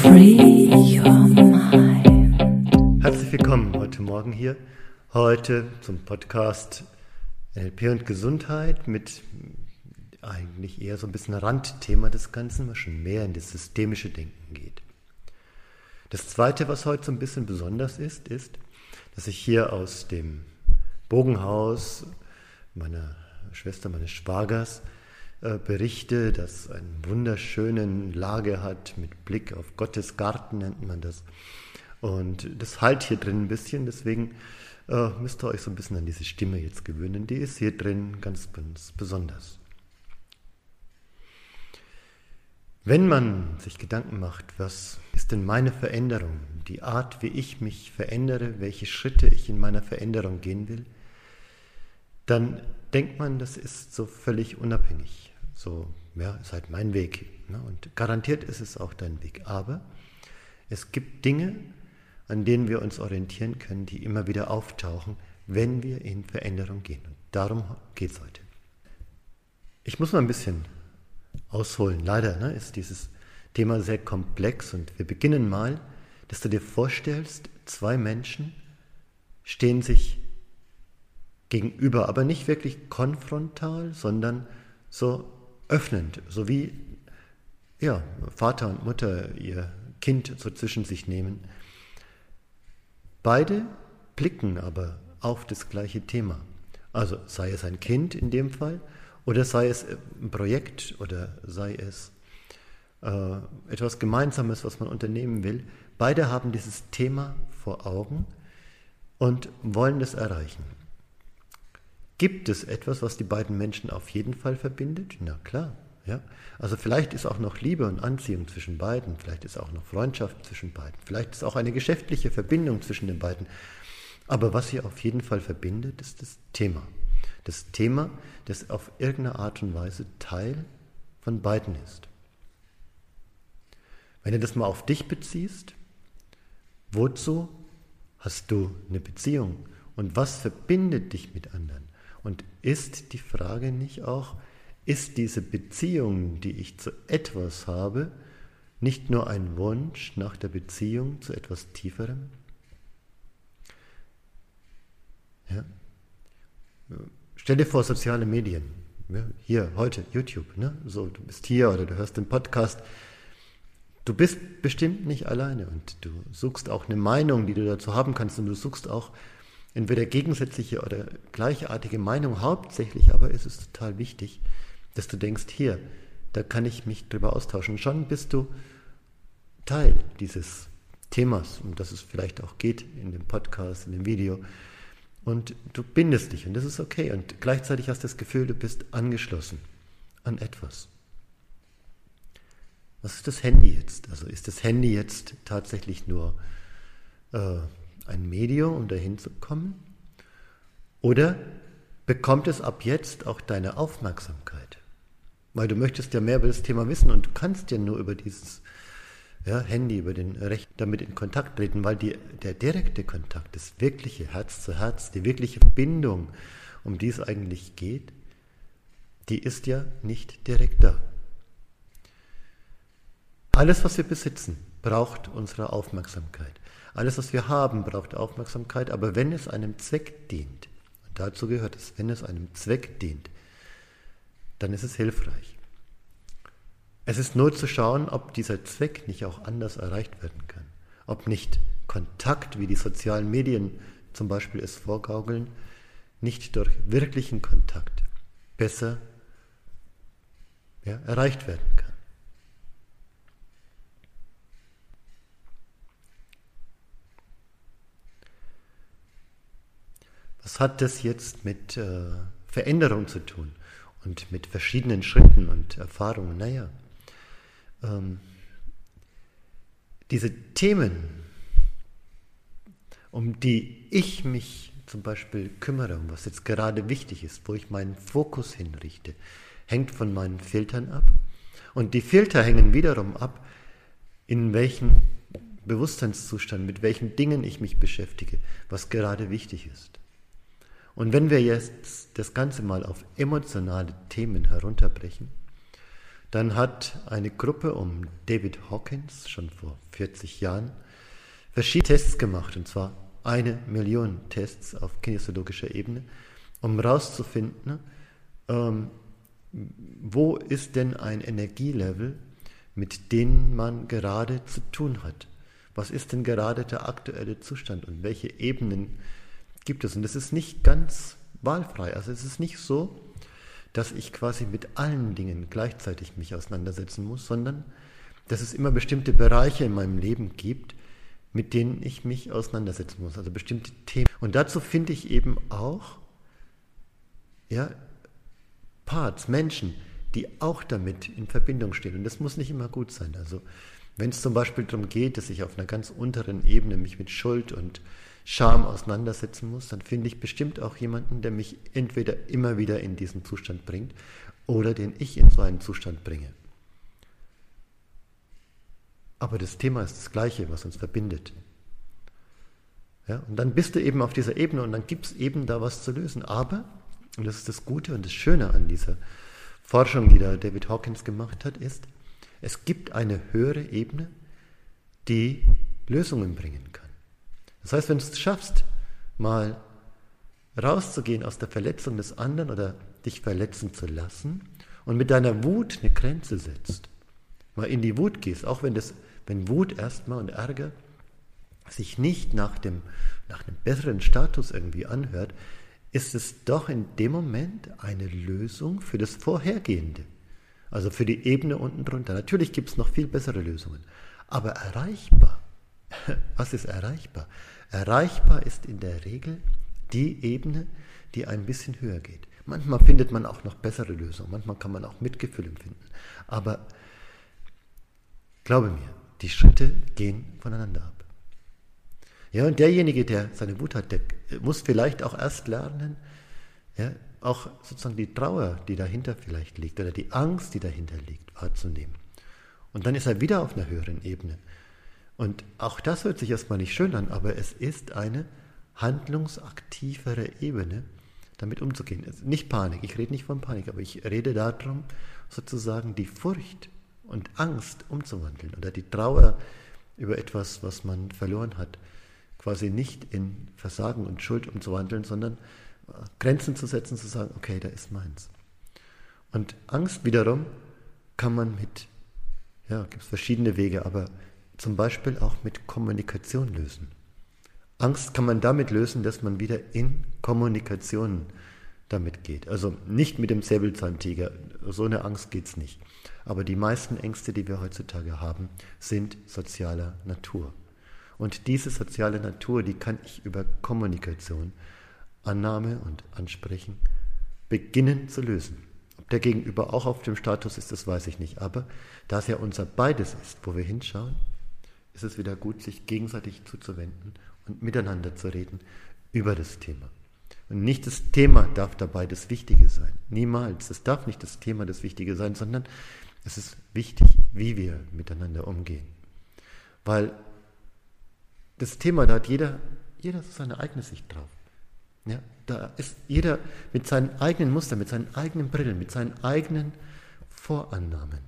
Free your mind. Herzlich willkommen heute Morgen hier. Heute zum Podcast NLP und Gesundheit mit eigentlich eher so ein bisschen Randthema des Ganzen, was schon mehr in das systemische Denken geht. Das Zweite, was heute so ein bisschen besonders ist, ist, dass ich hier aus dem Bogenhaus meiner Schwester, meines Schwagers, berichte, das eine wunderschöne Lage hat mit Blick auf Gottes Garten, nennt man das. Und das halt hier drin ein bisschen, deswegen äh, müsst ihr euch so ein bisschen an diese Stimme jetzt gewöhnen. Die ist hier drin ganz, ganz besonders. Wenn man sich Gedanken macht, was ist denn meine Veränderung, die Art, wie ich mich verändere, welche Schritte ich in meiner Veränderung gehen will, dann denkt man, das ist so völlig unabhängig. So, ja, ist halt mein Weg. Ne? Und garantiert ist es auch dein Weg. Aber es gibt Dinge, an denen wir uns orientieren können, die immer wieder auftauchen, wenn wir in Veränderung gehen. Und darum geht es heute. Ich muss mal ein bisschen ausholen. Leider ne, ist dieses Thema sehr komplex und wir beginnen mal, dass du dir vorstellst, zwei Menschen stehen sich gegenüber, aber nicht wirklich konfrontal, sondern so öffnend, so wie ja, Vater und Mutter ihr Kind so zwischen sich nehmen. Beide blicken aber auf das gleiche Thema. Also sei es ein Kind in dem Fall oder sei es ein Projekt oder sei es äh, etwas Gemeinsames, was man unternehmen will. Beide haben dieses Thema vor Augen und wollen es erreichen. Gibt es etwas, was die beiden Menschen auf jeden Fall verbindet? Na klar. Ja? Also vielleicht ist auch noch Liebe und Anziehung zwischen beiden, vielleicht ist auch noch Freundschaft zwischen beiden, vielleicht ist auch eine geschäftliche Verbindung zwischen den beiden. Aber was sie auf jeden Fall verbindet, ist das Thema. Das Thema, das auf irgendeine Art und Weise Teil von beiden ist. Wenn du das mal auf dich beziehst, wozu hast du eine Beziehung und was verbindet dich mit anderen? Und ist die Frage nicht auch, ist diese Beziehung, die ich zu etwas habe, nicht nur ein Wunsch nach der Beziehung zu etwas Tieferem? Ja? Stell dir vor, soziale Medien. Ja, hier, heute, YouTube. Ne? So, du bist hier oder du hörst den Podcast. Du bist bestimmt nicht alleine und du suchst auch eine Meinung, die du dazu haben kannst und du suchst auch entweder gegensätzliche oder gleichartige Meinung. Hauptsächlich aber ist es total wichtig, dass du denkst, hier, da kann ich mich drüber austauschen. Schon bist du Teil dieses Themas, um das es vielleicht auch geht in dem Podcast, in dem Video. Und du bindest dich und das ist okay. Und gleichzeitig hast du das Gefühl, du bist angeschlossen an etwas. Was ist das Handy jetzt? Also ist das Handy jetzt tatsächlich nur äh, ein Medium, um dahin zu kommen? Oder bekommt es ab jetzt auch deine Aufmerksamkeit? Weil du möchtest ja mehr über das Thema wissen und du kannst ja nur über dieses ja, Handy, über den Recht damit in Kontakt treten, weil die, der direkte Kontakt, das wirkliche Herz zu Herz, die wirkliche Bindung, um die es eigentlich geht, die ist ja nicht direkt da. Alles, was wir besitzen, braucht unsere Aufmerksamkeit. Alles, was wir haben, braucht Aufmerksamkeit, aber wenn es einem Zweck dient, und dazu gehört es, wenn es einem Zweck dient, dann ist es hilfreich. Es ist nur zu schauen, ob dieser Zweck nicht auch anders erreicht werden kann. Ob nicht Kontakt, wie die sozialen Medien zum Beispiel es vorgaukeln, nicht durch wirklichen Kontakt besser ja, erreicht werden kann. Was hat das jetzt mit äh, Veränderung zu tun und mit verschiedenen Schritten und Erfahrungen? Naja, ähm, diese Themen, um die ich mich zum Beispiel kümmere, um was jetzt gerade wichtig ist, wo ich meinen Fokus hinrichte, hängt von meinen Filtern ab. Und die Filter hängen wiederum ab, in welchem Bewusstseinszustand, mit welchen Dingen ich mich beschäftige, was gerade wichtig ist. Und wenn wir jetzt das Ganze mal auf emotionale Themen herunterbrechen, dann hat eine Gruppe um David Hawkins schon vor 40 Jahren verschiedene Tests gemacht, und zwar eine Million Tests auf kinesiologischer Ebene, um herauszufinden, ähm, wo ist denn ein Energielevel, mit dem man gerade zu tun hat. Was ist denn gerade der aktuelle Zustand und welche Ebenen gibt es? Und das ist nicht ganz wahlfrei. Also es ist nicht so, dass ich quasi mit allen Dingen gleichzeitig mich auseinandersetzen muss, sondern dass es immer bestimmte Bereiche in meinem Leben gibt, mit denen ich mich auseinandersetzen muss, also bestimmte Themen. Und dazu finde ich eben auch ja, Parts, Menschen, die auch damit in Verbindung stehen. Und das muss nicht immer gut sein. Also wenn es zum Beispiel darum geht, dass ich auf einer ganz unteren Ebene mich mit Schuld und Scham auseinandersetzen muss, dann finde ich bestimmt auch jemanden, der mich entweder immer wieder in diesen Zustand bringt oder den ich in so einen Zustand bringe. Aber das Thema ist das gleiche, was uns verbindet. Ja, und dann bist du eben auf dieser Ebene und dann gibt es eben da was zu lösen. Aber, und das ist das Gute und das Schöne an dieser Forschung, die da David Hawkins gemacht hat, ist, es gibt eine höhere Ebene, die Lösungen bringen kann. Das heißt, wenn du es schaffst, mal rauszugehen aus der Verletzung des anderen oder dich verletzen zu lassen und mit deiner Wut eine Grenze setzt, mal in die Wut gehst, auch wenn, das, wenn Wut erstmal und Ärger sich nicht nach dem, nach einem besseren Status irgendwie anhört, ist es doch in dem Moment eine Lösung für das Vorhergehende. Also für die Ebene unten drunter. Natürlich gibt es noch viel bessere Lösungen, aber erreichbar. Was ist erreichbar? Erreichbar ist in der Regel die Ebene, die ein bisschen höher geht. Manchmal findet man auch noch bessere Lösungen, manchmal kann man auch Mitgefühl empfinden. Aber glaube mir, die Schritte gehen voneinander ab. Ja, und derjenige, der seine Wut hat, der muss vielleicht auch erst lernen, ja, auch sozusagen die Trauer, die dahinter vielleicht liegt, oder die Angst, die dahinter liegt, wahrzunehmen. Und dann ist er wieder auf einer höheren Ebene. Und auch das hört sich erstmal nicht schön an, aber es ist eine handlungsaktivere Ebene, damit umzugehen. Nicht Panik, ich rede nicht von Panik, aber ich rede darum, sozusagen die Furcht und Angst umzuwandeln oder die Trauer über etwas, was man verloren hat, quasi nicht in Versagen und Schuld umzuwandeln, sondern Grenzen zu setzen, zu sagen, okay, da ist meins. Und Angst wiederum kann man mit, ja, gibt es verschiedene Wege, aber zum Beispiel auch mit Kommunikation lösen. Angst kann man damit lösen, dass man wieder in Kommunikation damit geht. Also nicht mit dem Säbelzahntiger, so eine Angst geht es nicht. Aber die meisten Ängste, die wir heutzutage haben, sind sozialer Natur. Und diese soziale Natur, die kann ich über Kommunikation, Annahme und Ansprechen beginnen zu lösen. Ob der Gegenüber auch auf dem Status ist, das weiß ich nicht. Aber da es ja unser beides ist, wo wir hinschauen, ist es wieder gut, sich gegenseitig zuzuwenden und miteinander zu reden über das Thema. Und nicht das Thema darf dabei das Wichtige sein. Niemals. Es darf nicht das Thema das Wichtige sein, sondern es ist wichtig, wie wir miteinander umgehen. Weil das Thema, da hat jeder, jeder seine eigene Sicht drauf. Ja, da ist jeder mit seinen eigenen Mustern, mit seinen eigenen Brillen, mit seinen eigenen Vorannahmen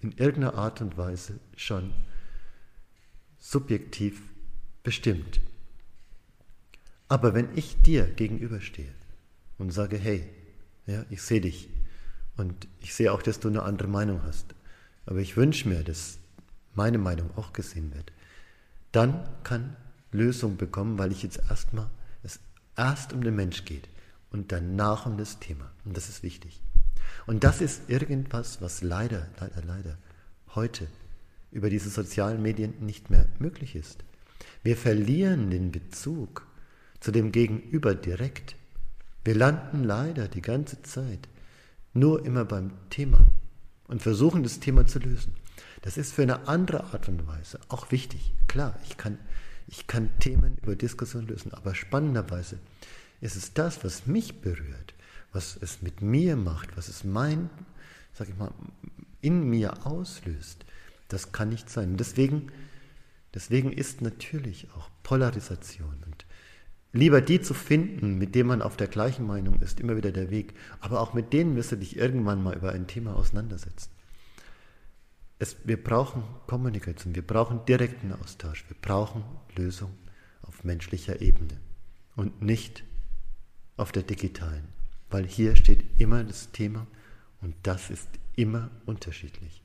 in irgendeiner Art und Weise schon subjektiv bestimmt. Aber wenn ich dir gegenüberstehe und sage, hey, ja, ich sehe dich und ich sehe auch, dass du eine andere Meinung hast, aber ich wünsche mir, dass meine Meinung auch gesehen wird, dann kann Lösung bekommen, weil ich jetzt erstmal es erst um den Mensch geht und danach um das Thema. Und das ist wichtig. Und das ist irgendwas, was leider, leider, leider heute über diese sozialen Medien nicht mehr möglich ist. Wir verlieren den Bezug zu dem Gegenüber direkt. Wir landen leider die ganze Zeit nur immer beim Thema und versuchen das Thema zu lösen. Das ist für eine andere Art und Weise auch wichtig. Klar, ich kann, ich kann Themen über Diskussion lösen, aber spannenderweise ist es das, was mich berührt, was es mit mir macht, was es mein, sag ich mal, in mir auslöst, das kann nicht sein. Deswegen, deswegen ist natürlich auch Polarisation und Lieber die zu finden, mit denen man auf der gleichen Meinung ist, immer wieder der Weg. Aber auch mit denen wirst du dich irgendwann mal über ein Thema auseinandersetzen. Es, wir brauchen Kommunikation, wir brauchen direkten Austausch, wir brauchen Lösungen auf menschlicher Ebene und nicht auf der digitalen, weil hier steht immer das Thema und das ist immer unterschiedlich.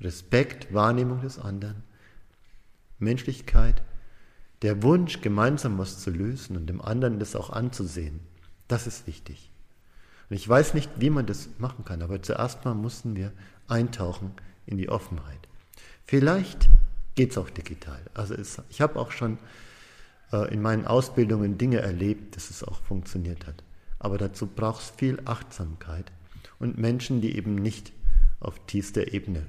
Respekt, Wahrnehmung des anderen, Menschlichkeit, der Wunsch, gemeinsam was zu lösen und dem anderen das auch anzusehen, das ist wichtig. Und ich weiß nicht, wie man das machen kann, aber zuerst mal mussten wir eintauchen in die Offenheit. Vielleicht geht es auch digital. Also es, ich habe auch schon äh, in meinen Ausbildungen Dinge erlebt, dass es auch funktioniert hat. Aber dazu braucht es viel Achtsamkeit und Menschen, die eben nicht auf tiefster Ebene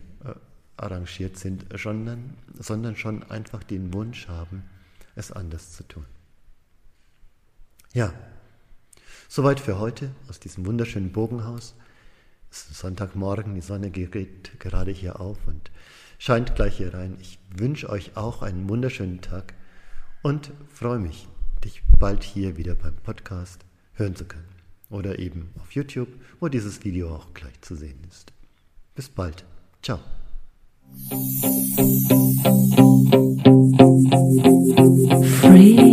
arrangiert sind, sondern, sondern schon einfach den Wunsch haben, es anders zu tun. Ja, soweit für heute aus diesem wunderschönen Bogenhaus. Es ist Sonntagmorgen, die Sonne geht gerade hier auf und scheint gleich hier rein. Ich wünsche euch auch einen wunderschönen Tag und freue mich, dich bald hier wieder beim Podcast hören zu können. Oder eben auf YouTube, wo dieses Video auch gleich zu sehen ist. Bis bald. Ciao. Free